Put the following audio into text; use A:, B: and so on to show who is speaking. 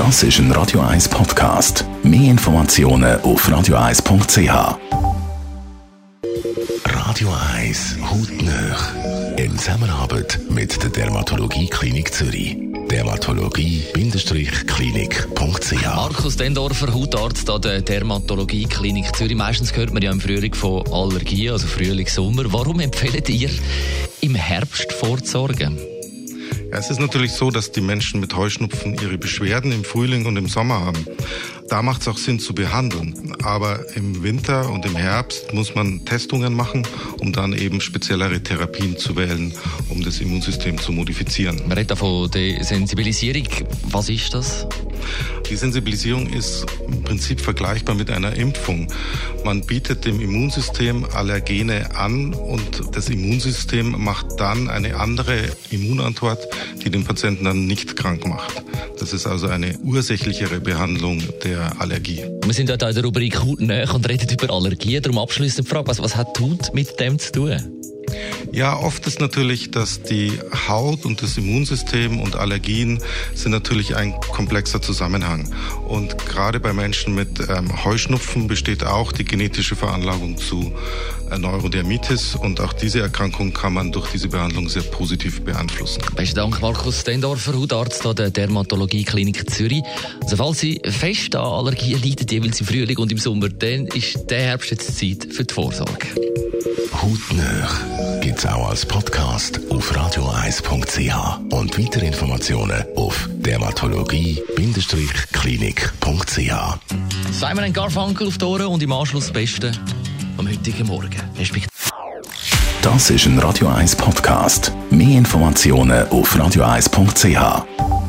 A: Das ist ein Radio 1 Podcast. Mehr Informationen auf radio1.ch. Radio 1 Hautnöch. In Zusammenarbeit mit der Dermatologie Klinik Zürich. Dermatologie-klinik.ch
B: Markus Dendorfer, Hautarzt an der Dermatologie Klinik Zürich. Meistens hört man ja im Frühling von Allergien, also Frühling, Sommer. Warum empfehlt ihr, im Herbst vorzusorgen?
C: Ja, es ist natürlich so, dass die Menschen mit Heuschnupfen ihre Beschwerden im Frühling und im Sommer haben. Da macht es auch Sinn zu behandeln. Aber im Winter und im Herbst muss man Testungen machen, um dann eben speziellere Therapien zu wählen, um das Immunsystem zu modifizieren.
B: Man redet von der Sensibilisierung. Was ist das?
C: Die Sensibilisierung ist im Prinzip vergleichbar mit einer Impfung. Man bietet dem Immunsystem Allergene an und das Immunsystem macht dann eine andere Immunantwort, die den Patienten dann nicht krank macht. Das ist also eine ursächlichere Behandlung der Allergie.
B: Wir sind heute in der Rubrik Hautnähe und reden über Allergien. Darum abschließend die Frage, was, was hat Haut mit dem zu tun?
C: Ja, oft ist natürlich, dass die Haut und das Immunsystem und Allergien sind natürlich ein komplexer Zusammenhang. Und gerade bei Menschen mit ähm, Heuschnupfen besteht auch die genetische Veranlagung zu äh, Neurodermitis und auch diese Erkrankung kann man durch diese Behandlung sehr positiv beeinflussen.
B: Besten Dank, Markus Stendorfer, Hautarzt an der Dermatologie Klinik Zürich. Also falls Sie fest an Allergien leiden, jeweils im Frühling und im Sommer, dann ist der Herbst jetzt Zeit für die Vorsorge.
A: Hautnöch gibt's auch als Podcast auf radio1.ch und weitere Informationen auf dermatologie-klinik.ch.
B: Simon Garfunkel auf die Ohren und im Anschluss das Beste am heutigen Morgen. Respekt.
A: Das ist ein Radio 1 Podcast. Mehr Informationen auf radio1.ch.